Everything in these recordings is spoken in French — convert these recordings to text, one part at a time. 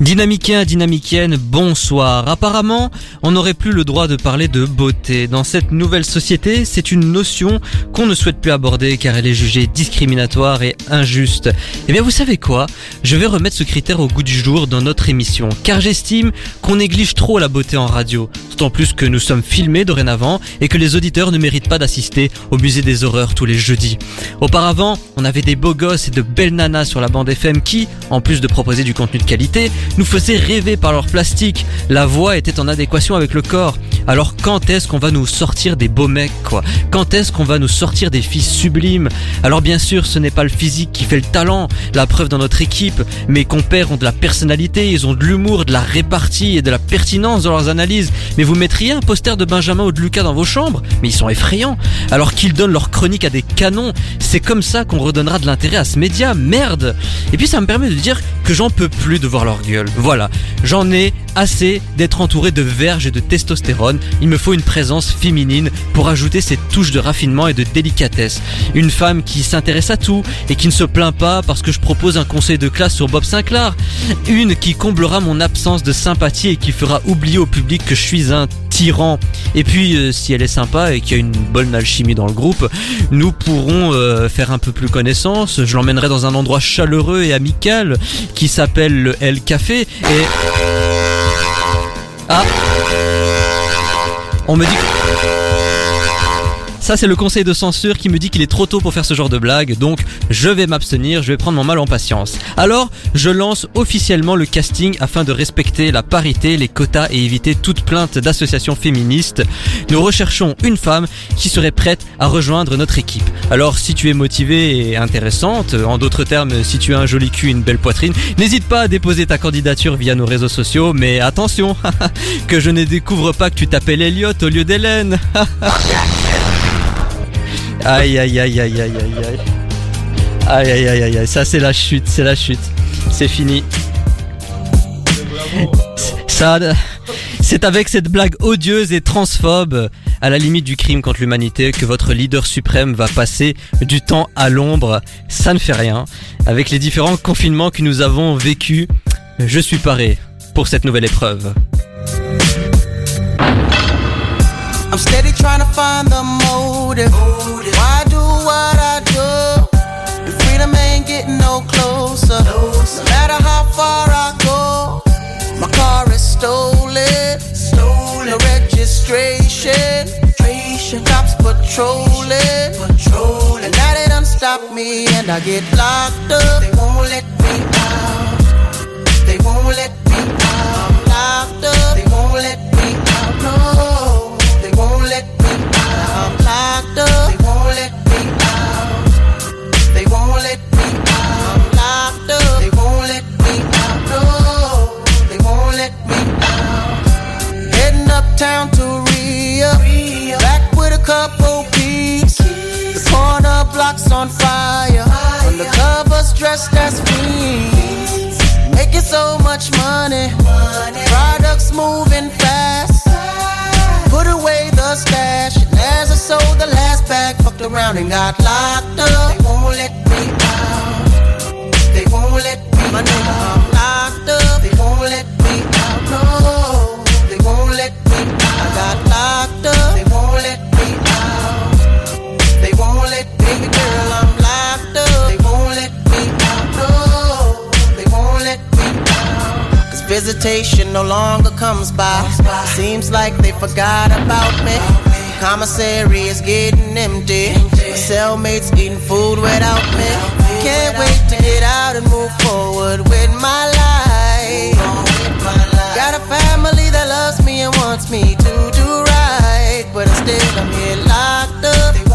Dynamicien, dynamicienne, bonsoir. Apparemment, on n'aurait plus le droit de parler de beauté. Dans cette nouvelle société, c'est une notion qu'on ne souhaite plus aborder car elle est jugée discriminatoire et injuste. Eh bien, vous savez quoi? Je vais remettre ce critère au goût du jour dans notre émission car j'estime qu'on néglige trop la beauté en radio. D'autant plus que nous sommes filmés dorénavant et que les auditeurs ne méritent pas d'assister au musée des horreurs tous les jeudis. Auparavant, on avait des beaux gosses et de belles nanas sur la bande FM qui, en plus de proposer du contenu de qualité, nous faisaient rêver par leur plastique. La voix était en adéquation avec le corps. Alors quand est-ce qu'on va nous sortir des beaux mecs quoi? Quand est-ce qu'on va nous sortir des filles sublimes? Alors bien sûr, ce n'est pas le physique qui fait le talent, la preuve dans notre équipe. Mes compères ont de la personnalité, ils ont de l'humour, de la répartie et de la pertinence dans leurs analyses. Mais vous mettriez un poster de Benjamin ou de Lucas dans vos chambres? Mais ils sont effrayants. Alors qu'ils donnent leur chronique à des canons, c'est comme ça qu'on redonnera de l'intérêt à ce média. Merde Et puis ça me permet de dire que j'en peux plus de voir leur gueule. Voilà, j'en ai assez d'être entouré de verges et de testostérone. Il me faut une présence féminine pour ajouter cette touche de raffinement et de délicatesse. Une femme qui s'intéresse à tout et qui ne se plaint pas parce que je propose un conseil de classe sur Bob Sinclair. Une qui comblera mon absence de sympathie et qui fera oublier au public que je suis un tyran. Et puis, euh, si elle est sympa et qu'il y a une bonne alchimie dans le groupe, nous pourrons euh, faire un peu plus connaissance. Je l'emmènerai dans un endroit chaleureux et amical qui s'appelle le El Café. Et... Ah On me dit... Ça c'est le conseil de censure qui me dit qu'il est trop tôt pour faire ce genre de blague, donc je vais m'abstenir, je vais prendre mon mal en patience. Alors, je lance officiellement le casting afin de respecter la parité, les quotas et éviter toute plainte d'associations féministes. Nous recherchons une femme qui serait prête à rejoindre notre équipe. Alors si tu es motivée et intéressante, en d'autres termes si tu as un joli cul et une belle poitrine, n'hésite pas à déposer ta candidature via nos réseaux sociaux, mais attention, que je ne découvre pas que tu t'appelles Elliot au lieu d'Hélène. Aïe aïe aïe aïe aïe aïe aïe. Aïe aïe aïe aïe aïe, ça c'est la chute, c'est la chute. C'est fini. Ça, c'est avec cette blague odieuse et transphobe, à la limite du crime contre l'humanité, que votre leader suprême va passer du temps à l'ombre. Ça ne fait rien. Avec les différents confinements que nous avons vécus, je suis paré pour cette nouvelle épreuve. I'm steady trying to find the motive. Why do what I do? And freedom ain't getting no closer. No matter how far I go, my car is stolen. Stolen. No registration. Cops patrolling. Patrolling. And now they done stop me and I get locked up. They won't let me out. They won't let blocks on fire. Undercovers dressed as fiends. Making so much money. Products moving fast. Put away the stash. And as I sold the last bag, fucked around and got locked up. They won't let me out. They won't let me My nigga, I'm locked up. They won't let me out. No, they won't let me out. I got locked up. They visitation no longer comes by. Seems like they forgot about me. Commissary is getting empty. My cellmates eating food without me. Can't wait to get out and move forward with my life. Got a family that loves me and wants me to do right. But instead, I'm here locked up.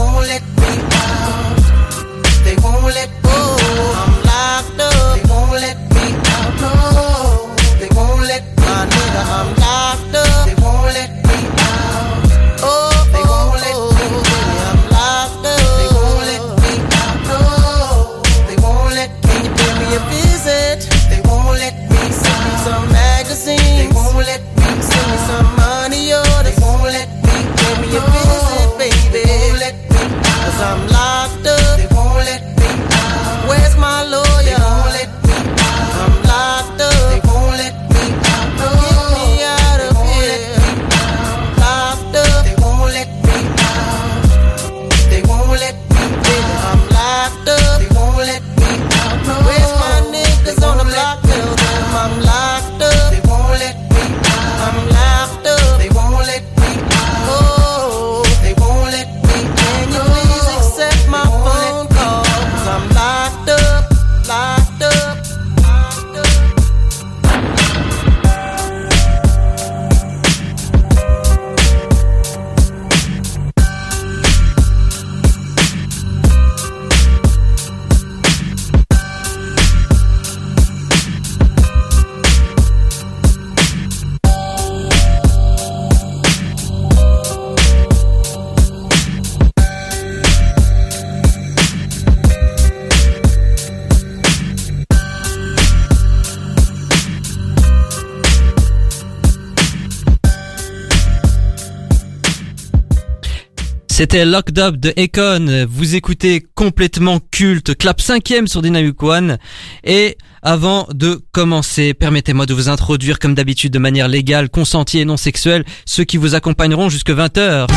C'était Locked Up de Econ. Vous écoutez complètement culte, clap cinquième sur Dynamic One. Et avant de commencer, permettez-moi de vous introduire comme d'habitude de manière légale, consentie et non sexuelle, ceux qui vous accompagneront jusque 20h.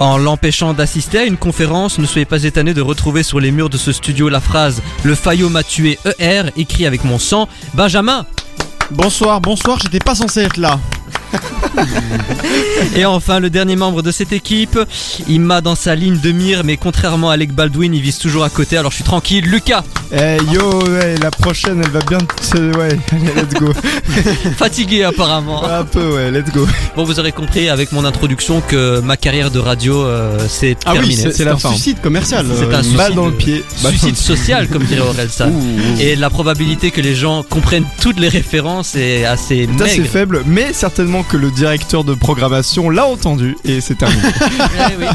En l'empêchant d'assister à une conférence, ne soyez pas étonné de retrouver sur les murs de ce studio la phrase Le faillot m'a tué ER, écrit avec mon sang. Benjamin Bonsoir, bonsoir, j'étais pas censé être là. Et enfin, le dernier membre de cette équipe, il m'a dans sa ligne de mire, mais contrairement à Alec Baldwin, il vise toujours à côté, alors je suis tranquille. Lucas, Eh yo, ouais, la prochaine elle va bien. te- Ouais, allez, let's go. fatigué apparemment. Un peu, ouais, let's go. Bon, vous aurez compris avec mon introduction que ma carrière de radio, euh, c'est Ah oui, terminé. c'est c'est la un fin. suicide commercial. C'est euh, un une suicide- balle dans le pied. Balle dans le Suicide social, comme dirait Orelsan. Ouh. Et la probabilité que les gens comprennent toutes les références est assez C'est assez maigre. faible, mais certainement que le directeur de programmation l'a entendu et c'est terminé. Eh oui.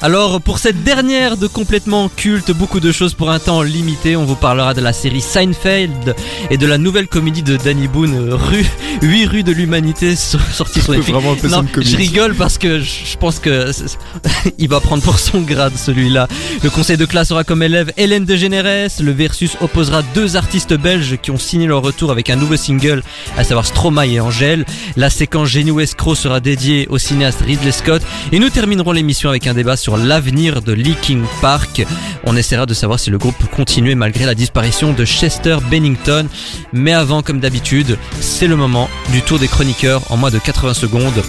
Alors pour cette dernière de complètement culte, beaucoup de choses pour un temps limité, on vous parlera de la série Seinfeld et de la nouvelle comédie de Danny Boone, rue 8 rues de l'humanité, so- sortie sur Netflix. vraiment Non, je rigole parce que je pense que il va prendre pour son grade celui-là. Le conseil de classe aura comme élève Hélène de Généresse. Le Versus opposera deux artistes belges qui ont signé leur retour avec un nouveau single, à savoir Stromae et Angèle. La séquence Génie ou Escroc sera dédiée au cinéaste Ridley Scott. Et nous terminerons l'émission avec un débat sur l'avenir de Leaking Park. On essaiera de savoir si le groupe peut continuer malgré la disparition de Chester Bennington. Mais avant, comme d'habitude, c'est le moment du tour des chroniqueurs en moins de 80 secondes.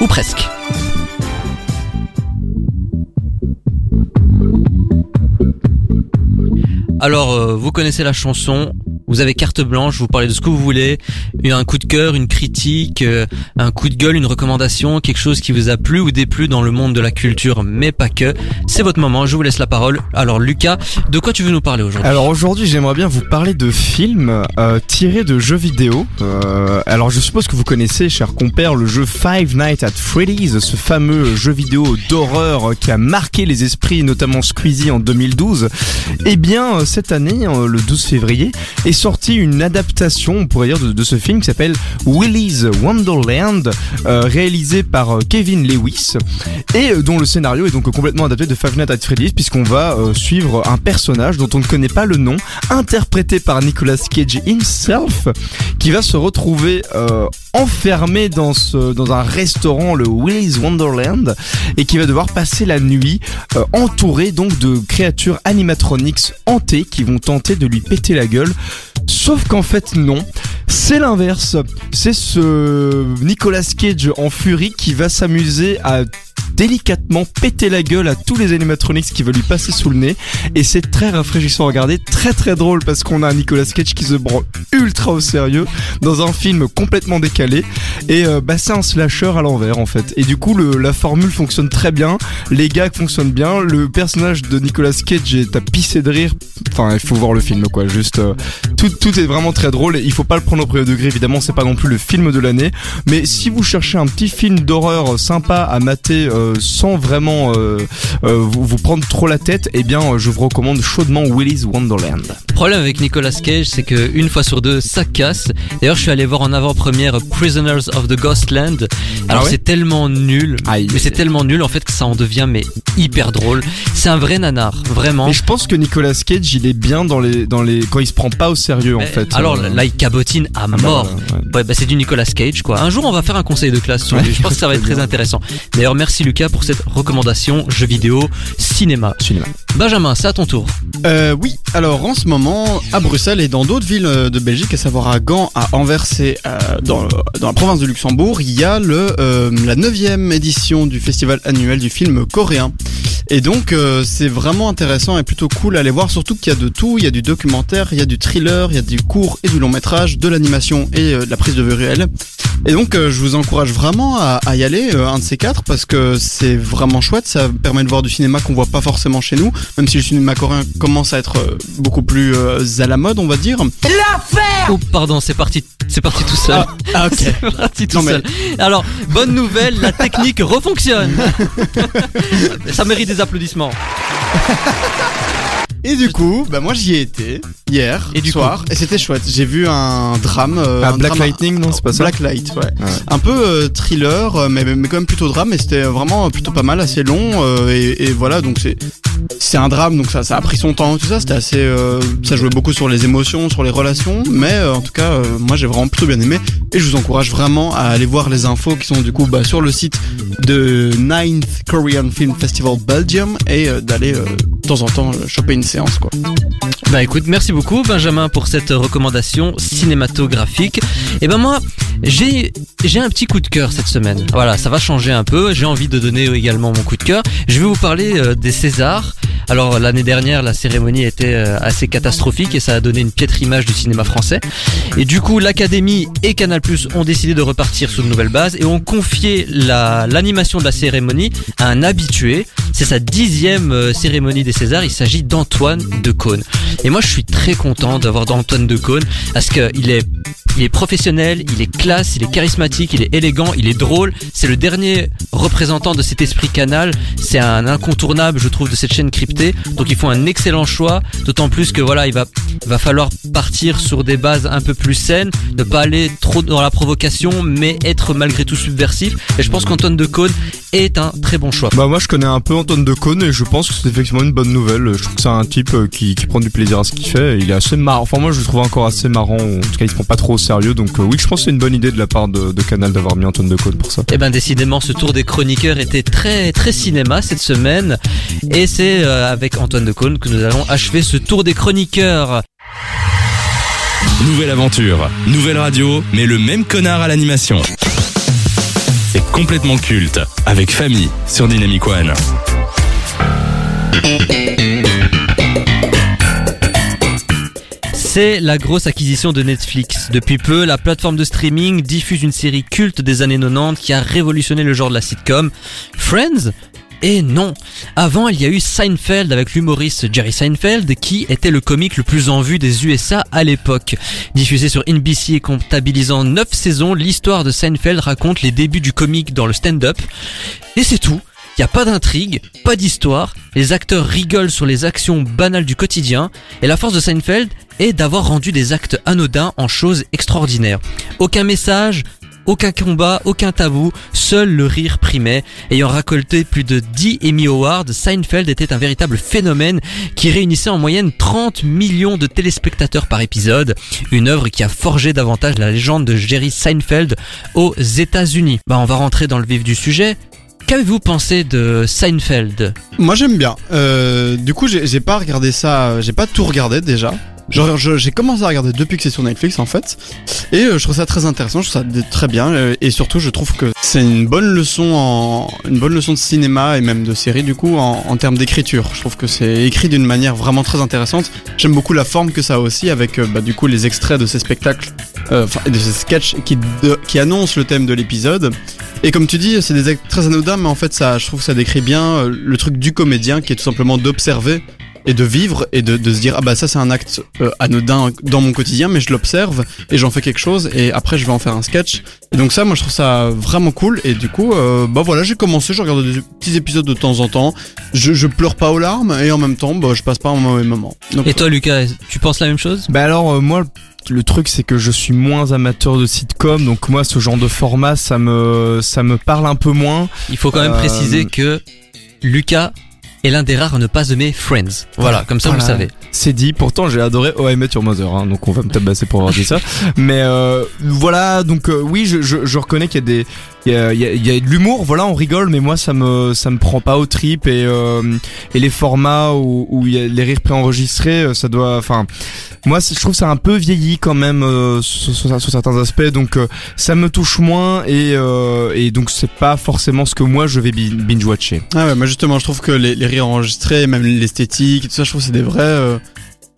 Ou presque. Alors, euh, vous connaissez la chanson, vous avez carte blanche, vous parlez de ce que vous voulez, un coup de cœur, une critique, euh, un coup de gueule, une recommandation, quelque chose qui vous a plu ou déplu dans le monde de la culture, mais pas que. C'est votre moment, je vous laisse la parole. Alors Lucas, de quoi tu veux nous parler aujourd'hui? Alors aujourd'hui, j'aimerais bien vous parler de films euh, tirés de jeux vidéo. Euh, alors je suppose que vous connaissez, cher compère, le jeu Five Nights at Freddy's, ce fameux jeu vidéo d'horreur qui a marqué les esprits, notamment Squeezie en 2012. Eh bien, euh, cette année, euh, le 12 février, sortie une adaptation, on pourrait dire, de, ce film qui s'appelle Willy's Wonderland, euh, réalisé par euh, Kevin Lewis et euh, dont le scénario est donc complètement adapté de Five Nights at Freddy's puisqu'on va suivre un personnage dont on ne connaît pas le nom, interprété par Nicolas Cage himself, qui va se retrouver enfermé dans, dans un restaurant, le Willy's Wonderland, et qui va devoir passer la nuit entouré donc de créatures animatronics hantées qui vont tenter de lui péter la gueule. Sauf qu'en fait non, c'est l'inverse. C'est ce Nicolas Cage en furie qui va s'amuser à délicatement péter la gueule à tous les animatronics qui veulent lui passer sous le nez. Et c'est très rafraîchissant à regarder, très très drôle parce qu'on a un Nicolas Cage qui se prend ultra au sérieux dans un film complètement décalé. Et euh, bah c'est un slasher à l'envers en fait. Et du coup le, la formule fonctionne très bien, les gags fonctionnent bien, le personnage de Nicolas Cage est à pisser de rire, enfin il faut voir le film quoi, juste euh, tout, tout est vraiment très drôle et il faut pas le prendre au premier degré évidemment c'est pas non plus le film de l'année. Mais si vous cherchez un petit film d'horreur sympa à mater euh, sans vraiment euh, euh, vous, vous prendre trop la tête, eh bien euh, je vous recommande chaudement Willy's Wonderland. Le problème avec Nicolas Cage, c'est que une fois sur deux, ça casse. D'ailleurs, je suis allé voir en avant-première Prisoners of the Ghostland. Alors Ah ouais c'est tellement nul, Aïe. mais c'est tellement nul en fait que ça en devient mais hyper drôle. C'est un vrai nanar, vraiment. Et je pense que Nicolas Cage, il est bien dans les dans les quand il se prend pas au sérieux en Mais fait. Alors Euh, là, il cabotine à ah bah, mort. ouais, ouais. Ouais, bah c'est du Nicolas Cage quoi. Un jour, on va faire un conseil de classe sur lui. Je pense que ça va être très intéressant. D'ailleurs, merci Lucas pour cette recommandation jeux vidéo, cinéma. Cinéma. Benjamin, c'est à ton tour. Euh, oui, alors en ce moment, à Bruxelles et dans d'autres villes euh, de Belgique, à savoir à Gand, à Anvers et euh, dans, dans la province de Luxembourg, il y a le, euh, la neuvième édition du festival annuel du film coréen. Et donc euh, c'est vraiment intéressant et plutôt cool à aller voir, surtout qu'il y a de tout, il y a du documentaire, il y a du thriller, il y a du court et du long métrage, de l'animation et euh, de la prise de vue réelle. Et donc euh, je vous encourage vraiment à, à y aller, euh, un de ces quatre, parce que c'est vraiment chouette, ça permet de voir du cinéma qu'on voit pas forcément chez nous, même si le cinéma coréen commence à être euh, beaucoup plus euh, à la mode, on va dire. Oh pardon, c'est parti, c'est parti tout seul. Ah, ok. C'est parti tout Non, mais- seul. Alors, bonne nouvelle, la technique refonctionne. Ça mérite des applaudissements. Et du coup, bah moi j'y ai été hier Et du soir et c'était chouette. J'ai vu un drame. euh, Ah, un Black drame- Lightning, non, c'est pas ça Black Light, ouais. Ouais. Un peu euh, thriller, euh, mais, mais quand même plutôt drame. Et c'était vraiment plutôt pas mal, assez long. euh, et, et voilà, donc c'est c'est un drame, donc ça ça a pris son temps. Tout ça, c'était assez. euh, ça jouait beaucoup sur les émotions, sur les relations. Mais euh, en tout cas, euh, moi j'ai vraiment plutôt bien aimé. Et je vous encourage vraiment à aller voir les infos qui sont du coup bah, sur le site de 9th Korean Film Festival Belgium et euh, d'aller euh, temps en temps euh, choper une séance quoi. Bah écoute, merci beaucoup Benjamin pour cette recommandation cinématographique. Et ben moi, j'ai j'ai un petit coup de cœur cette semaine. Voilà, ça va changer un peu. J'ai envie de donner également mon coup de cœur. Je vais vous parler euh, des Césars. Alors l'année dernière, la cérémonie était euh, assez catastrophique et ça a donné une piètre image du cinéma français. Et du coup, l'Académie et Canal+ ont décidé de repartir sur de nouvelles bases et ont confié la l'animation de la cérémonie à un habitué. C'est sa dixième cérémonie des Césars. Il s'agit d'Antoine Decaune. Et moi, je suis très content d'avoir Antoine Decaune parce que il est il est professionnel, il est classe, il est charismatique, il est élégant, il est drôle. C'est le dernier représentant de cet esprit canal. C'est un incontournable, je trouve, de cette chaîne cryptée. Donc ils font un excellent choix. D'autant plus que voilà, il va, falloir partir sur des bases un peu plus saines, ne pas aller trop dans la provocation, mais être malgré tout subversif. Et je pense qu'Antoine Decaune est un très bon choix. Bah moi je connais un peu Antoine Decaune et je pense que c'est effectivement une bonne nouvelle. Je trouve que c'est un type euh, qui, qui prend du plaisir à ce qu'il fait. Il est assez marrant. Enfin moi je le trouve encore assez marrant. En tout cas il se prend pas trop au sérieux. Donc euh, oui je pense que c'est une bonne idée de la part de, de Canal d'avoir mis Antoine Decaune pour ça. Eh ben décidément, ce tour des chroniqueurs était très très cinéma cette semaine, et c'est euh, avec Antoine Decaune que nous allons achever ce tour des chroniqueurs. Nouvelle aventure, nouvelle radio, mais le même connard à l'animation. C'est complètement culte, avec famille sur Dynamic One. C'est la grosse acquisition de Netflix. Depuis peu, la plateforme de streaming diffuse une série culte des années 90 qui a révolutionné le genre de la sitcom. Friends et non. Avant, il y a eu Seinfeld avec l'humoriste Jerry Seinfeld qui était le comique le plus en vue des USA à l'époque. Diffusé sur NBC et comptabilisant 9 saisons, l'histoire de Seinfeld raconte les débuts du comique dans le stand-up. Et c'est tout. Il n'y a pas d'intrigue, pas d'histoire, les acteurs rigolent sur les actions banales du quotidien, et la force de Seinfeld est d'avoir rendu des actes anodins en choses extraordinaires. Aucun message, aucun combat, aucun tabou, seul le rire primait. Ayant récolté plus de 10 Emmy Awards, Seinfeld était un véritable phénomène qui réunissait en moyenne 30 millions de téléspectateurs par épisode. Une œuvre qui a forgé davantage la légende de Jerry Seinfeld aux États-Unis. Bah, on va rentrer dans le vif du sujet. Qu'avez-vous pensé de Seinfeld? Moi j'aime bien. Euh, du coup j'ai pas regardé ça, j'ai pas tout regardé déjà. Genre j'ai commencé à regarder depuis que c'est sur Netflix en fait. Et euh, je trouve ça très intéressant, je trouve ça très bien. euh, et surtout je trouve que c'est une bonne leçon en une bonne leçon de cinéma et même de série du coup en, termes d'écriture. Je trouve que c'est écrit d'une manière vraiment très intéressante. J'aime beaucoup la forme que ça a aussi avec euh, bah, du coup les extraits de ces spectacles, euh, de ces sketchs qui, qui annoncent le thème de l'épisode. Et comme tu dis, c'est des actes très anodins, mais en fait, ça, je trouve que ça décrit bien le truc du comédien, qui est tout simplement d'observer et de vivre et de, de se dire ah bah ça c'est un acte euh, anodin dans mon quotidien mais je l'observe et j'en fais quelque chose et après je vais en faire un sketch. Et donc ça moi je trouve ça vraiment cool et du coup euh, bah voilà j'ai commencé je regarde des petits épisodes de temps en temps. Je, je pleure pas aux larmes et en même temps bah je passe pas un mauvais moment. Donc, Et toi, Lucas, tu penses la même chose? Bah alors euh, moi le truc c'est que je suis moins amateur de sitcom donc moi ce genre de format ça me ça me parle un peu moins. Il faut quand même Euh, préciser que Lucas est l'un des rares à ne pas aimer Friends. Voilà, comme ça vous le savez. C'est dit, pourtant j'ai adoré Oh I Met Your Mother, hein, donc on va me tabasser pour avoir dit ça. Mais euh, voilà, donc euh, oui, je, je, je reconnais qu'il y a des, il y a, y a, y a de l'humour, voilà, on rigole, mais moi ça me, ça me prend pas au trip et euh, et les formats où, où y a les rires préenregistrés, euh, ça doit, enfin, moi je trouve ça un peu vieilli quand même euh, sur, certains aspects, donc euh, ça me touche moins et euh, et donc c'est pas forcément ce que moi je vais bi- binge watcher. Ah ouais, moi justement, je trouve que les, les rires enregistrés, même l'esthétique tout ça, je trouve c'est des vrais, euh,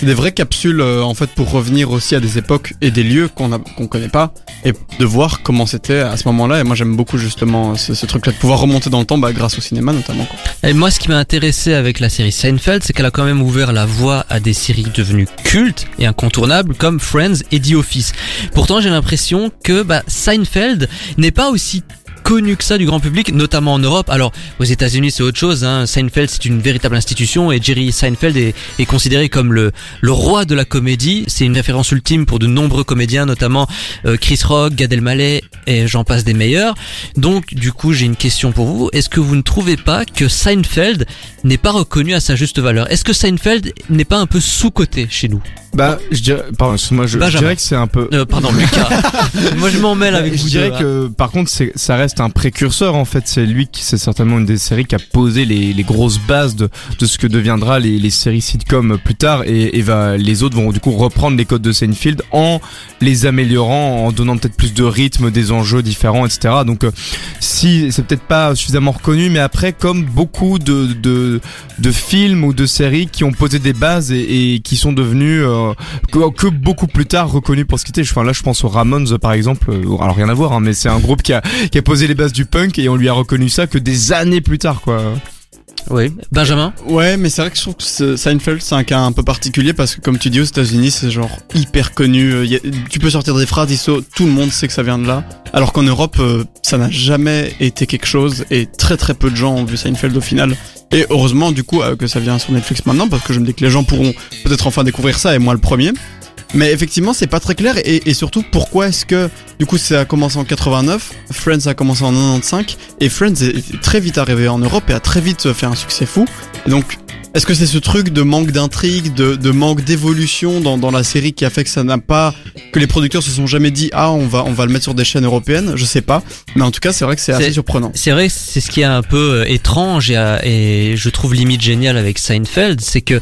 des vraies capsules euh, en fait pour revenir aussi à des époques et des lieux qu'on qu'on connaît pas et de voir comment c'était à ce moment-là. Et moi, j'aime beaucoup justement ce, ce truc-là de pouvoir remonter dans le temps, bah, grâce au cinéma notamment. Et moi, ce qui m'a intéressé avec la série Seinfeld, c'est qu'elle a quand même ouvert la voie à des séries devenues cultes et incontournables comme Friends et The Office. Pourtant, j'ai l'impression que bah, Seinfeld n'est pas aussi connu que ça du grand public, notamment en Europe. Alors, aux États-Unis, c'est autre chose. Hein. Seinfeld, c'est une véritable institution et Jerry Seinfeld est, est considéré comme le, le roi de la comédie. C'est une référence ultime pour de nombreux comédiens, notamment euh, Chris Rock, Gad Elmaleh et j'en passe des meilleurs. Donc, du coup, j'ai une question pour vous. Est-ce que vous ne trouvez pas que Seinfeld n'est pas reconnu à sa juste valeur? Est-ce que Seinfeld n'est pas un peu sous-coté chez nous? Bah, je dirais, pardon, excuse-moi, je, je dirais que c'est un peu. euh, Pardon, Lucas. Moi, je m'en mêle avec je vous dirais deux, hein. que par contre ça reste un précurseur en fait c'est lui qui c'est certainement une des séries qui a posé les, grosses bases de, de ce que deviendra les, les séries sitcom plus tard et, va les autres vont du coup reprendre les codes de Seinfeld en les améliorant en donnant peut-être plus de rythme des enjeux différents etc donc euh, si c'est peut-être pas suffisamment reconnu mais après comme beaucoup de, de de films ou de séries qui ont posé des bases et, qui sont devenus euh, que, beaucoup plus tard reconnus pour ce qu'ils étaient. Là, je pense aux Ramones par exemple. Euh, Alors rien à voir, hein, mais c'est un groupe qui a qui a posé les bases du punk et on lui a reconnu ça que des années plus tard, quoi. Oui. Benjamin Ouais, mais c'est vrai que je trouve que ce- Seinfeld c'est un cas un peu particulier parce que comme tu dis aux États-Unis c'est genre hyper connu. Euh, y a- tu peux sortir des phrases, tout le monde sait que ça vient de là. Alors qu'en Europe euh, ça n'a jamais été quelque chose et très très peu de gens ont vu Seinfeld au final. Et heureusement du coup euh, que ça vient sur Netflix maintenant parce que je me dis que les gens pourront peut-être enfin découvrir ça et moi le premier. Mais effectivement c'est pas très clair et, surtout pourquoi est-ce que du coup ça a commencé en 89, Friends a commencé en 95 et Friends est très vite arrivé en Europe et a très vite fait un succès fou. Donc, est-ce que c'est ce truc de manque d'intrigue, de, de manque d'évolution dans, dans la série qui a fait que ça n'a pas, que les producteurs se sont jamais dit ah on va on va le mettre sur des chaînes européennes, je sais pas. Mais en tout cas c'est vrai que c'est assez surprenant. C'est vrai, c'est ce qui est un peu euh, étrange et, euh, et je trouve limite génial avec Seinfeld, c'est que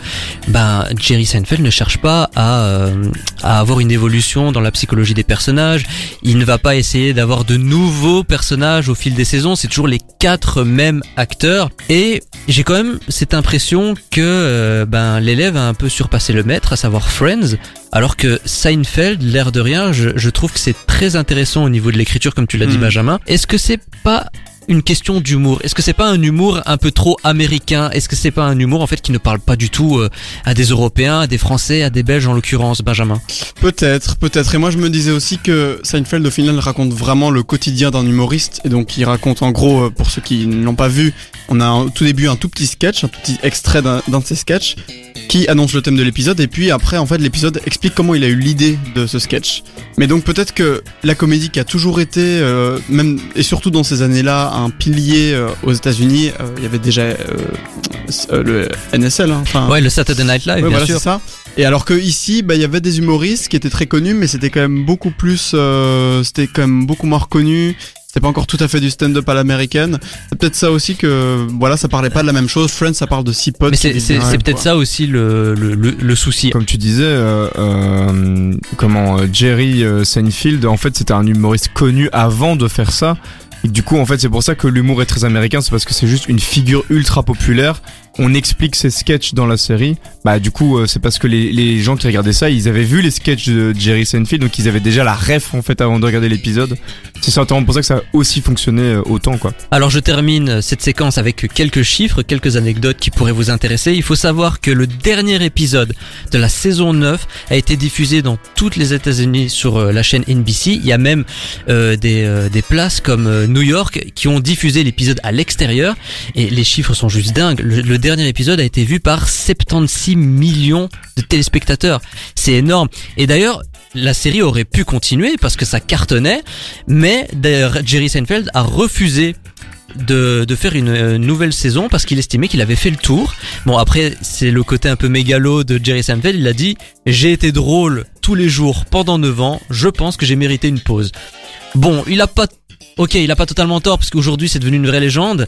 ben Jerry Seinfeld ne cherche pas à, euh, à avoir une évolution dans la psychologie des personnages. Il ne va pas essayer d'avoir de nouveaux personnages au fil des saisons. C'est toujours les quatre mêmes acteurs. Et j'ai quand même cette impression que euh, ben l'élève a un peu surpassé le maître, à savoir Friends. Alors que Seinfeld, l'air de rien, je, je trouve que c'est très intéressant au niveau de l'écriture, comme tu l'as dit Hmm. Benjamin. Est-ce que c'est pas une question d'humour. Est-ce que c'est pas un humour un peu trop américain? Est-ce que c'est pas un humour en fait qui ne parle pas du tout euh, à des Européens, à des Français, à des Belges en l'occurrence, Benjamin? Peut-être, peut-être. Et moi je me disais aussi que Seinfeld au final raconte vraiment le quotidien d'un humoriste. Et donc il raconte en gros euh, pour ceux qui ne l'ont pas vu, on a au tout début un tout petit sketch, un tout petit extrait d'un d'un de ses sketchs qui annonce le thème de l'épisode. Et puis après en fait l'épisode explique comment il a eu l'idée de ce sketch. Mais donc peut-être que la comédie qui a toujours été euh, même et surtout dans ces années-là un pilier euh, aux États-Unis, euh, il y avait déjà euh, euh, le NSL hein, enfin Ouais, le Saturday Night Live, Ouais, bien voilà, sûr. c'est ça. Et alors que ici, bah, il y avait des humoristes qui étaient très connus, mais c'était quand même beaucoup plus, euh, c'était quand même beaucoup moins reconnu. C'était pas encore tout à fait du stand-up à l'américaine. C'est peut-être ça aussi que, voilà, ça parlait pas de la même chose. Friends, ça parle de six potes. Mais c'est peut-être ça aussi le, le, le, le souci. Comme tu disais, euh, euh, comment Jerry Seinfeld, en fait, c'était un humoriste connu avant de faire ça. Et du coup, en fait, c'est pour ça que l'humour est très américain, c'est parce que c'est juste une figure ultra populaire. On explique ces sketchs dans la série, bah du coup euh, c'est parce que les, gens qui regardaient ça, ils avaient vu les sketchs de Jerry Seinfeld, donc ils avaient déjà la ref en fait avant de regarder l'épisode. C'est certainement pour ça que ça a aussi fonctionné euh, autant quoi. Alors je termine cette séquence avec quelques chiffres, quelques anecdotes qui pourraient vous intéresser. Il faut savoir que le dernier épisode de la saison 9 a été diffusé dans toutes les États-Unis sur euh, la chaîne NBC. Il y a même euh, des, euh, des places comme euh, New York qui ont diffusé l'épisode à l'extérieur et les chiffres sont juste dingues. Le dernier épisode a été vu par 76 millions de téléspectateurs. C'est énorme. Et d'ailleurs, la série aurait pu continuer parce que ça cartonnait, mais Jerry Seinfeld a refusé de, de faire une euh, nouvelle saison parce qu'il estimait qu'il avait fait le tour. Bon après c'est le côté un peu mégalo de Jerry Seinfeld, il a dit j'ai été drôle tous les jours pendant 9 ans, je pense que j'ai mérité une pause. Bon, il a pas Ok, il a pas totalement tort parce qu'aujourd'hui c'est devenu une vraie légende,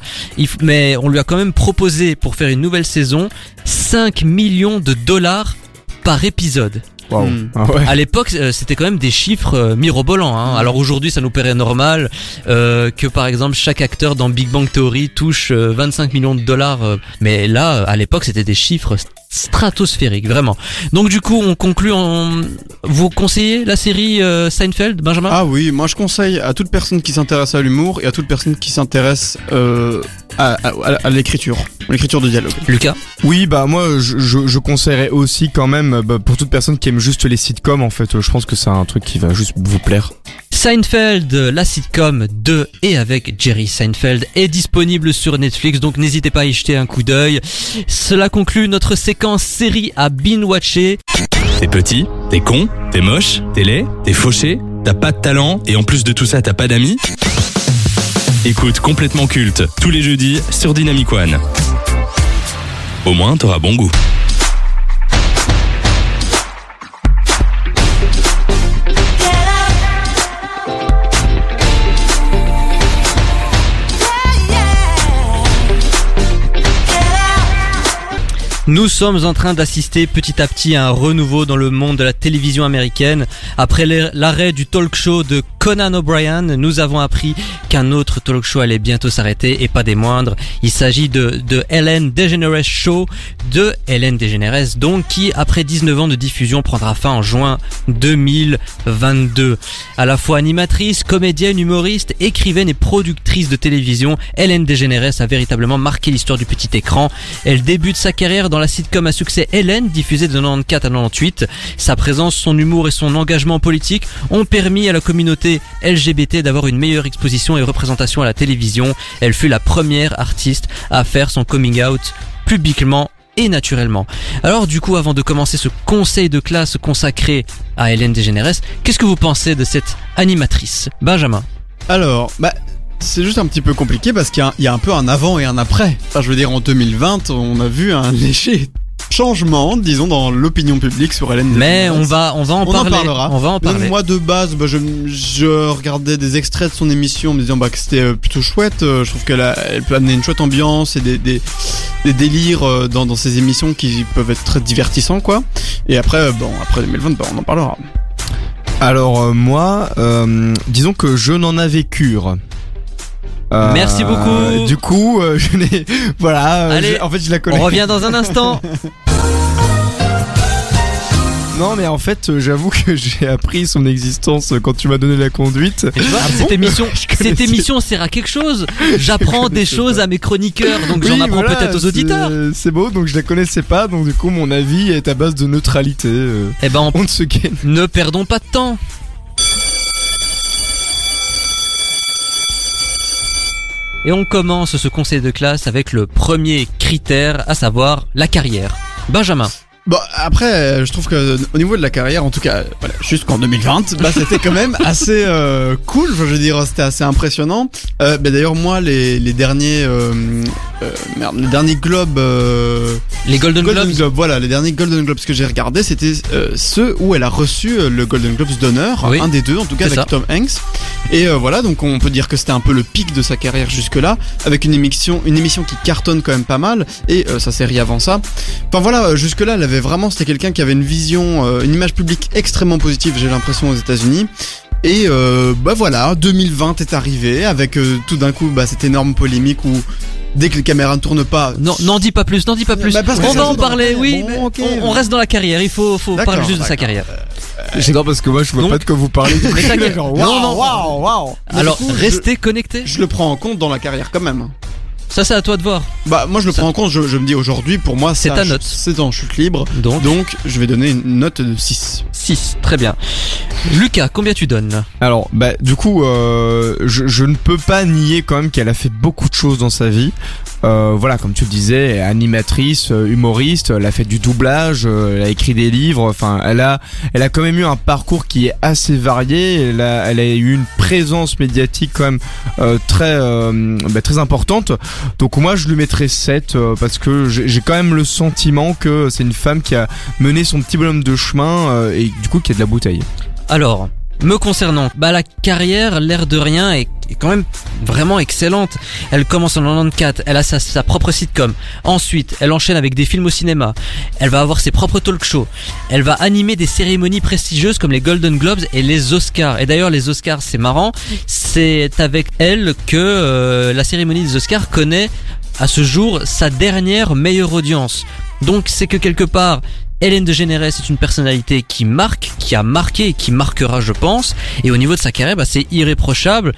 mais on lui a quand même proposé pour faire une nouvelle saison 5 millions de dollars par épisode. Waouh. Hmm. Ah ouais. À l'époque, euh, c'était quand même des chiffres euh, mirobolants. Hein. Alors aujourd'hui, ça nous paraît normal euh, que par exemple chaque acteur dans Big Bang Theory touche euh, 25 millions de dollars. mais là, à l'époque, c'était des chiffres st- stratosphériques, vraiment. Donc du coup, on conclut en... Vous conseillez la série euh, Seinfeld, Benjamin? Ah oui, moi je conseille à toute personne qui s'intéresse à l'humour et à toute personne qui s'intéresse euh, à, à- à l'écriture, l'écriture de dialogue. Lucas? Oui, bah moi je, je, je conseillerais aussi quand même bah, pour toute personne qui aime juste les sitcoms en fait, je pense que c'est un truc qui va juste vous plaire. Seinfeld, la sitcom de et avec Jerry Seinfeld est disponible sur Netflix, donc n'hésitez pas à y jeter un coup d'œil. Cela conclut notre séquence série à binge-watcher. T'es petit, t'es con, t'es moche, t'es laid, t'es fauché, t'as pas de talent et en plus de tout ça t'as pas d'amis Écoute complètement culte tous les jeudis sur Dynamic One. Au moins t'auras bon goût. Nous sommes en train d'assister petit à petit à un renouveau dans le monde de la télévision américaine. Après l'ar- l'arrêt du talk show de Conan O'Brien, nous avons appris qu'un autre talk show allait bientôt s'arrêter et pas des moindres. Il s'agit de, de Ellen DeGeneres Show de Ellen DeGeneres, donc qui après 19 ans de diffusion prendra fin en juin 2022. À la fois animatrice, comédienne, humoriste, écrivaine et productrice de télévision, Ellen DeGeneres a véritablement marqué l'histoire du petit écran. Elle débute sa carrière dans la sitcom à succès Hélène, diffusée de 94 à 98. Sa présence, son humour et son engagement politique ont permis à la communauté LGBT d'avoir une meilleure exposition et représentation à la télévision. Elle fut la première artiste à faire son coming out publiquement et naturellement. Alors du coup, avant de commencer ce conseil de classe consacré à Hélène DeGeneres, qu'est-ce que vous pensez de cette animatrice Benjamin? Alors, bah, c'est juste un petit peu compliqué parce qu'il y a, il y a un peu un avant et un après. Enfin, je veux dire, en 2020, on a vu un léger changement, disons, dans l'opinion publique sur Hélène Mais on va, on va en On en parler. parlera. On va en Donc, parler. moi de base, bah, je, je regardais des extraits de son émission en me disant bah, que c'était euh, plutôt chouette. Euh, je trouve qu'elle elle peut amener une chouette ambiance et des, des, des délires euh, dans, dans ses émissions qui peuvent être très divertissants quoi. Et après, bon, après 2020, bah, on en parlera. Alors euh, moi, euh, disons que je n'en avais cure. Euh, Merci beaucoup. Du coup, euh, je n'ai, voilà. euh, Allez, je- en fait, je la connais. On revient dans un instant. Non, mais en fait, j'avoue que j'ai appris son existence quand tu m'as donné la conduite. Et tu vois, cette émission, cette émission sert à quelque chose. J'apprends des choses à mes chroniqueurs, donc j'en apprends voilà, peut-être aux auditeurs. C'est beau, donc je la connaissais pas, donc du coup, mon avis est à base de neutralité. Eh ben, on- on se gagne. ne perdons pas de temps. Et on commence ce conseil de classe avec le premier critère, à savoir la carrière. Benjamin. Bon, après, euh, je trouve que au niveau de la carrière, en tout cas, voilà, jusqu'en 2020, bah, c'était quand même assez euh, cool. Je veux dire, c'était assez impressionnant. Euh, bah, D'ailleurs, moi, les, les derniers, euh, merde, les derniers globes, Les Golden, Golden Globes. Voilà, les derniers Golden Globes que j'ai regardés, c'était ceux où elle a reçu le Golden Globes d'honneur, Oui, un des deux, en tout cas avec ça. Tom Hanks. Et voilà, donc on peut dire que c'était un peu le pic de sa carrière jusque-là, avec une émission, une émission qui cartonne quand même pas mal, et sa série avant ça. Enfin voilà, jusque-là, elle avait vraiment, c'était quelqu'un qui avait une vision, euh, une image publique extrêmement positive, j'ai l'impression aux États-Unis. Et euh, bah voilà, 2020 est arrivé avec euh, tout d'un coup bah, cette énorme polémique où dès que les caméras ne tournent pas. Non, n'en dis pas plus, n'en dis pas plus. Bah, parce que on va en parler, oui, Bon, mais ok. on, on reste dans la carrière. Il faut, parler juste de sa carrière. J'adore parce que moi je vois Donc- pas de quoi vous parlez. Mais. Genre, Non, non. waouh, waouh. Mais Alors, coup, je- restez connectés. Je le prends en compte dans la carrière quand même. Ça, c'est à toi de voir. Bah moi je le Ça- prends en compte, je, je me dis aujourd'hui pour moi C'est ta note. C'est en chute libre. Donc, Donc je vais donner une note de 6. 6. Très bien. Lucas, combien tu donnes Alors, bah, du coup, euh, je, je ne peux pas nier quand même qu'elle a fait beaucoup de choses dans sa vie. Euh, voilà, comme tu le disais, animatrice, euh, humoriste, elle a fait du doublage, euh, elle a écrit des livres. Enfin, elle a, elle a quand même eu un parcours qui est assez varié. Elle a, elle a eu une présence médiatique quand même euh, très, euh, bah, très importante. Donc moi, je lui mettrais 7 euh, parce que j'ai quand même le sentiment que c'est une femme qui a mené son petit bonhomme de chemin et du coup qui a de la bouteille. Alors, me concernant, bah la carrière, l'air de rien, est, quand même vraiment excellente. Elle commence en 94, elle a sa, sa propre sitcom. Ensuite, elle enchaîne avec des films au cinéma. Elle va avoir ses propres talk shows. Elle va animer des cérémonies prestigieuses comme les Golden Globes et les Oscars. Et d'ailleurs, les Oscars, c'est marrant, c'est avec elle que euh, la cérémonie des Oscars connaît à ce jour sa dernière meilleure audience. Donc c'est que quelque part, Hélène de Générès est une personnalité qui marque, qui a marqué et qui marquera, je pense. Et au niveau de sa carrière, bah, c'est irréprochable.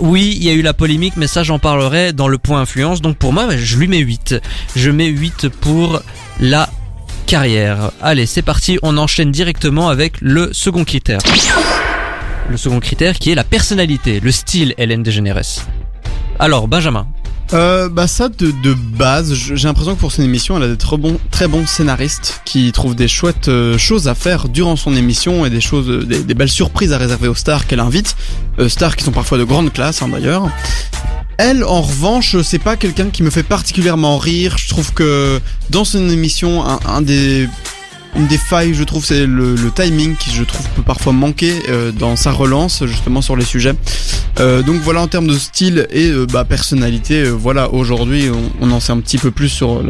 Oui, il y a eu la polémique, mais ça j'en parlerai dans le point influence. Donc pour moi, je lui mets 8. Je mets 8 pour la carrière. Allez, c'est parti, on enchaîne directement avec le second critère. Le second critère qui est la personnalité, le style Hélène de Générès. Alors, Benjamin. Euh, bah ça de, de base, j'ai l'impression que pour son émission, elle a des très bons, très bons scénaristes qui trouvent des chouettes euh, choses à faire durant son émission et des choses, euh, des, des belles surprises à réserver aux stars qu'elle invite, euh, stars qui sont parfois de grande classe hein, d'ailleurs. Elle, en revanche, c'est pas quelqu'un qui me fait particulièrement rire. Je trouve que dans son émission, un, un des une des failles, je trouve, c'est le, timing qui, je trouve, peut parfois manquer euh, dans sa relance, justement, sur les sujets. Euh, donc voilà, en termes de style et euh, bah, personnalité, voilà, aujourd'hui, on, en sait un petit peu plus sur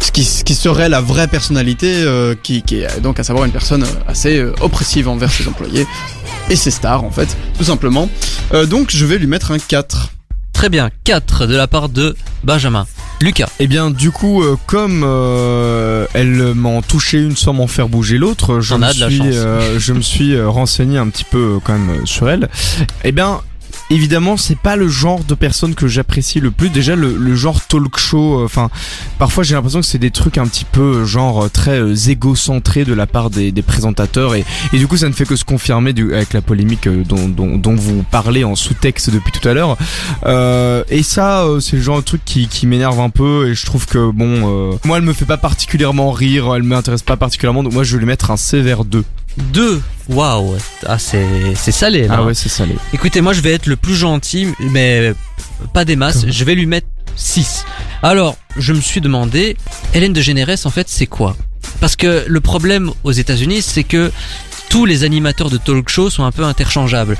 ce, qui, serait la vraie personnalité, qui, est donc à savoir une personne assez oppressive envers ses employés et ses stars, en fait, tout simplement. Donc je vais lui mettre un 4. Très bien, 4 de la part de Benjamin. Lucas. Eh bien, du coup, euh, comme euh, elle m'en touchait une sans m'en faire bouger l'autre, je, me suis, euh, je me suis euh, renseigné un petit peu euh, quand même sur elle. Eh bien, évidemment, c'est pas le genre de personne que j'apprécie le plus. Déjà, le, le genre talk show. euh, Enfin, parfois j'ai l'impression que c'est des trucs un petit peu euh, genre euh, très euh, égocentrés de la part des, des présentateurs et, et du coup, ça ne fait que se confirmer du, avec la polémique dont, dont, dont vous parlez en sous-texte depuis tout à l'heure. Euh, et ça, c'est le genre de truc qui, qui m'énerve un peu et je trouve que bon, moi elle me fait pas particulièrement rire, elle m'intéresse pas particulièrement, donc moi je vais lui mettre un sévère 2. 2. Waouh. Ah, c'est, c'est salé, là. Ah ouais, c'est salé. Écoutez, moi je vais être le plus gentil, mais pas des masses. Comment Je vais lui mettre 6. Alors, je me suis demandé, Hélène de Générès, en fait, c'est quoi? Parce que le problème aux États-Unis, c'est que tous les animateurs de talk show sont un peu interchangeables.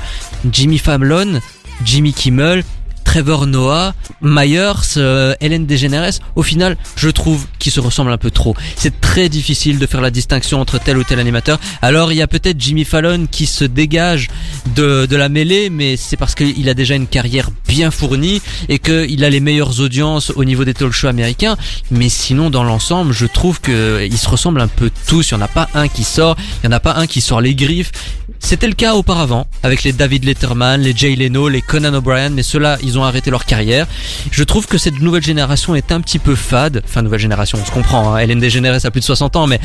Jimmy Fallon, Jimmy Kimmel, Trevor Noah, Myers, euh, Hélène DeGeneres, au final, je trouve qu'ils se ressemblent un peu trop. C'est très difficile de faire la distinction entre tel ou tel animateur. Alors, il y a peut-être Jimmy Fallon qui se dégage de, de la mêlée, mais c'est parce qu'il a déjà une carrière bien fournie et qu'il a les meilleures audiences au niveau des talk shows américains. Mais sinon, dans l'ensemble, je trouve qu'ils se ressemblent un peu tous. Il n'y en a pas un qui sort, il n'y en a pas un qui sort les griffes. C'était le cas auparavant avec les David Letterman, les Jay Leno, les Conan O'Brien, mais ceux-là, ils ont arrêté leur carrière. Je trouve que cette nouvelle génération est un petit peu fade. Enfin, nouvelle génération, on se comprend. Hein. Hélène DeGeneres a plus de 60 ans, mais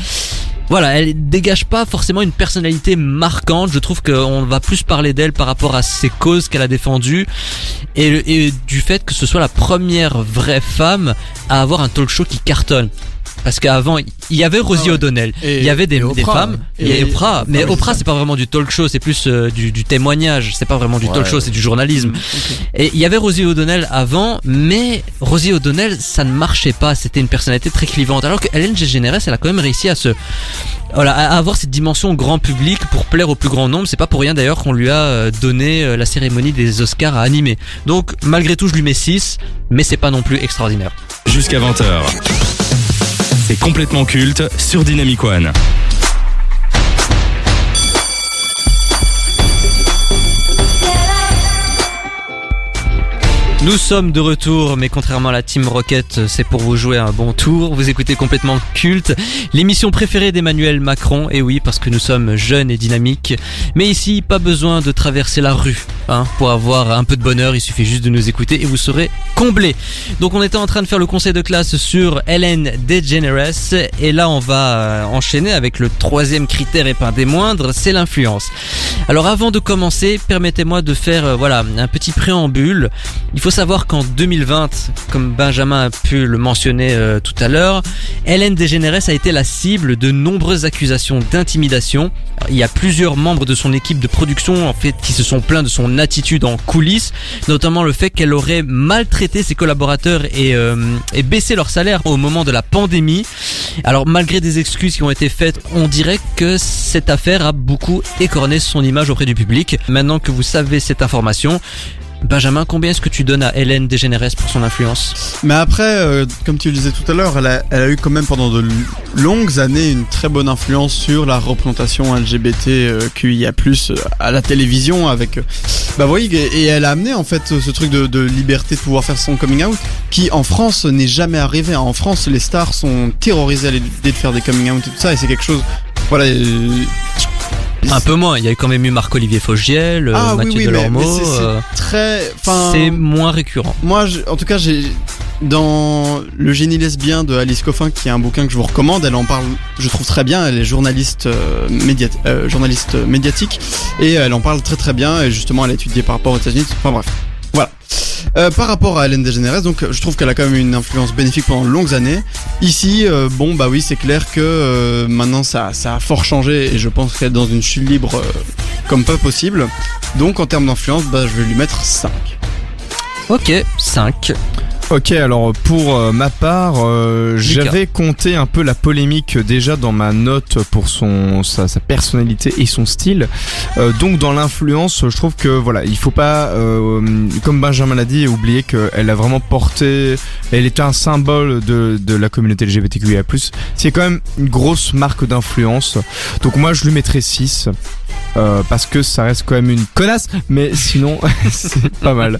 voilà, elle dégage pas forcément une personnalité marquante. Je trouve qu'on va plus parler d'elle par rapport à ses causes qu'elle a défendues et du fait que ce soit la première vraie femme à avoir un talk show qui cartonne. Parce qu'avant, il y avait Rosie Ah ouais. Il Et- y avait des, et des Oprah, femmes, il y a Et- Oprah, mais Oprah c'est pas vraiment du talk show, c'est plus euh, du, du témoignage, c'est pas vraiment du talk show, c'est du journalisme. Et il y avait Rosie O'Donnell avant, mais Rosie O'Donnell ça ne marchait pas, c'était une personnalité très clivante. Alors que Hélène DeGeneres elle a quand même réussi à se voilà, à avoir cette dimension grand public pour plaire au plus grand nombre. C'est pas pour rien d'ailleurs qu'on lui a euh, donné euh, la cérémonie des Oscars à animer. Donc malgré tout je lui mets 6, mais c'est pas non plus extraordinaire. Jusqu'à 20h. C'est complètement culte sur Dynamic One. Nous sommes de retour, mais contrairement à la Team Rocket, c'est pour vous jouer un bon tour. Vous écoutez complètement culte, l'émission préférée d'Emmanuel Macron. Et oui, parce que nous sommes jeunes et dynamiques. Mais ici, pas besoin de traverser la rue hein, pour avoir un peu de bonheur. Il suffit juste de nous écouter et vous serez comblés. Donc, on était en train de faire le conseil de classe sur Hélène DeGeneres. Et là, on va euh, enchaîner avec le troisième critère et pas des moindres, c'est l'influence. Alors, avant de commencer, permettez-moi de faire euh, voilà un petit préambule. Il faut savoir qu'en 2020, comme Benjamin a pu le mentionner euh, tout à l'heure, Hélène DeGeneres a été la cible de nombreuses accusations d'intimidation. Il y a plusieurs membres de son équipe de production en fait qui se sont plaints de son attitude en coulisses, notamment le fait qu'elle aurait maltraité ses collaborateurs et, euh, et baissé leur salaire au moment de la pandémie. Alors malgré des excuses qui ont été faites, on dirait que cette affaire a beaucoup écorné son image auprès du public. Maintenant que vous savez cette information, Benjamin, combien est-ce que tu donnes à Hélène DeGeneres pour son influence? Mais après, euh, comme tu le disais tout à l'heure, elle a, eu quand même pendant de longues années une très bonne influence sur la représentation LGBTQIA+, euh, à la télévision avec... euh, Bah oui, et elle a amené en fait ce truc de, liberté de pouvoir faire son coming out qui en France n'est jamais arrivé. En France, les stars sont terrorisées à l'idée de faire des coming out et tout ça et c'est quelque chose... Voilà... Un peu moins, il y a quand même eu Marc-Olivier Fogiel, euh, Ah Mathieu oui, Delormeau. c'est- euh, très... C'est moins récurrent. Moi, je- en tout cas, j'ai dans Le génie lesbien de Alice Coffin, qui est un bouquin que je vous recommande, elle en parle, je trouve très bien. Elle est journaliste, euh, médiat- euh, journaliste médiatique et elle en parle très très bien. Et justement, elle a étudié par rapport aux États-Unis. Enfin bref, voilà. Euh, par rapport à Hélène DeGeneres, donc je trouve qu'elle a quand même une influence bénéfique pendant de longues années. Ici, euh, bon bah oui, c'est clair que euh, maintenant ça, ça a fort changé et je pense qu'elle est dans une chute libre euh, comme pas possible. Donc en termes d'influence, bah, je vais lui mettre 5. Ok, 5. Ok, alors pour euh, ma part, euh, j'avais compté un peu la polémique déjà dans ma note pour son sa, sa personnalité et son style. Euh, donc dans l'influence, je trouve que voilà, il faut pas, euh, comme Benjamin l'a dit, oublier qu'elle a vraiment porté, elle était un symbole de, de la communauté LGBTQIA+. C'est quand même une grosse marque d'influence. Donc moi je lui mettrais 6. Euh, parce que ça reste quand même une connasse, mais sinon c'est pas mal.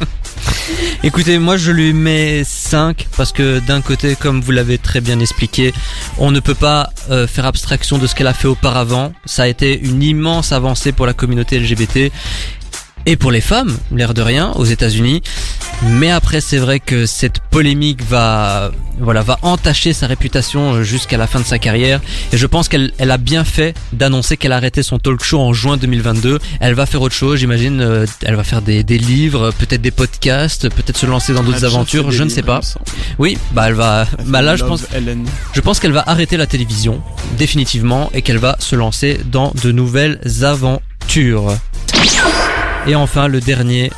Écoutez, moi je lui mets 5 parce que d'un côté, comme vous l'avez très bien expliqué, on ne peut pas euh, faire abstraction de ce qu'elle a fait auparavant. Ça a été une immense avancée pour la communauté LGBT et pour les femmes, l'air de rien, aux États-Unis. Mais après, c'est vrai que cette polémique va, voilà, va entacher sa réputation jusqu'à la fin de sa carrière. Et je pense qu'elle elle a bien fait d'annoncer qu'elle arrêtait son talk show en juin 2022. Elle va faire autre chose, j'imagine. euh, Elle va faire des, des livres, peut-être des podcasts, peut-être se lancer dans d'autres aventures. Je ne sais pas. Oui, bah elle va. Bah là, je pense, je pense qu'elle va arrêter la télévision définitivement et qu'elle va se lancer dans de nouvelles aventures. Et enfin, le dernier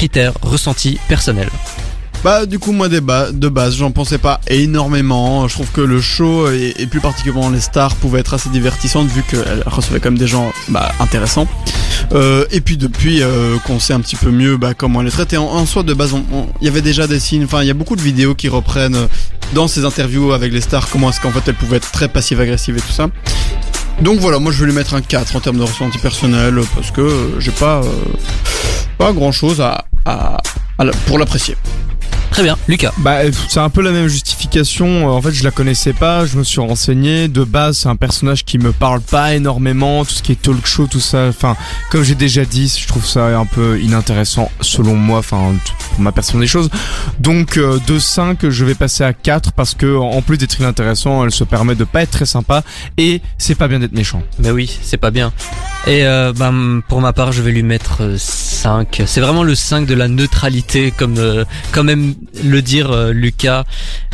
critère ressenti personnel. Bah du coup moi des de base j'en pensais pas énormément. Je trouve que le show et, plus particulièrement les stars pouvaient être assez divertissantes vu qu'elles recevaient quand même des gens bah, intéressants. Euh, et puis depuis euh, qu'on sait un petit peu mieux bah, comment elle est traitée, en, en soi de base il y avait déjà des signes, enfin il y a beaucoup de vidéos qui reprennent euh, dans ces interviews avec les stars comment est-ce qu'en fait elle pouvait être très passive-agressive et tout ça. Donc voilà, moi je vais lui mettre un 4 en termes de ressenti personnel parce que j'ai pas, pas grand chose à, pour l'apprécier. Très bien, Lucas. Bah, c'est un peu la même justification. Euh, En fait, je la connaissais pas, je me suis renseigné. De base, c'est un personnage qui me parle pas énormément. Tout ce qui est talk show, tout ça. Enfin, comme j'ai déjà dit, je trouve ça un peu inintéressant selon moi. Enfin, pour ma personne des choses. Donc, euh, de 5, je vais passer à 4 parce que, en plus d'être inintéressant, elle se permet de pas être très sympa et c'est pas bien d'être méchant. Mais oui, c'est pas bien. Et euh, ben, pour ma part, je vais lui mettre euh, 5. C'est vraiment le 5 de la neutralité, comme euh, quand même le dire euh, Lucas.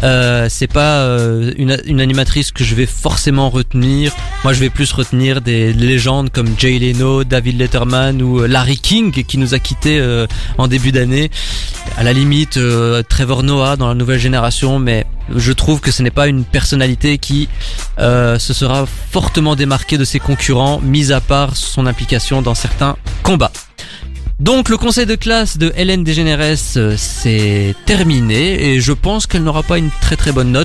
Euh, c'est pas euh, une, animatrice que je vais forcément retenir. Moi, je vais plus retenir des légendes comme Jay Leno, David Letterman ou euh, Larry King qui nous a quittés en début d'année. À la limite, Trevor Noah dans la nouvelle génération, mais je trouve que ce n'est pas une personnalité qui se sera fortement démarqué de ses concurrents, mis à part son implication dans certains combats. Donc le conseil de classe de Hélène Dégénérès, euh, c'est terminé et je pense qu'elle n'aura pas une très très bonne note.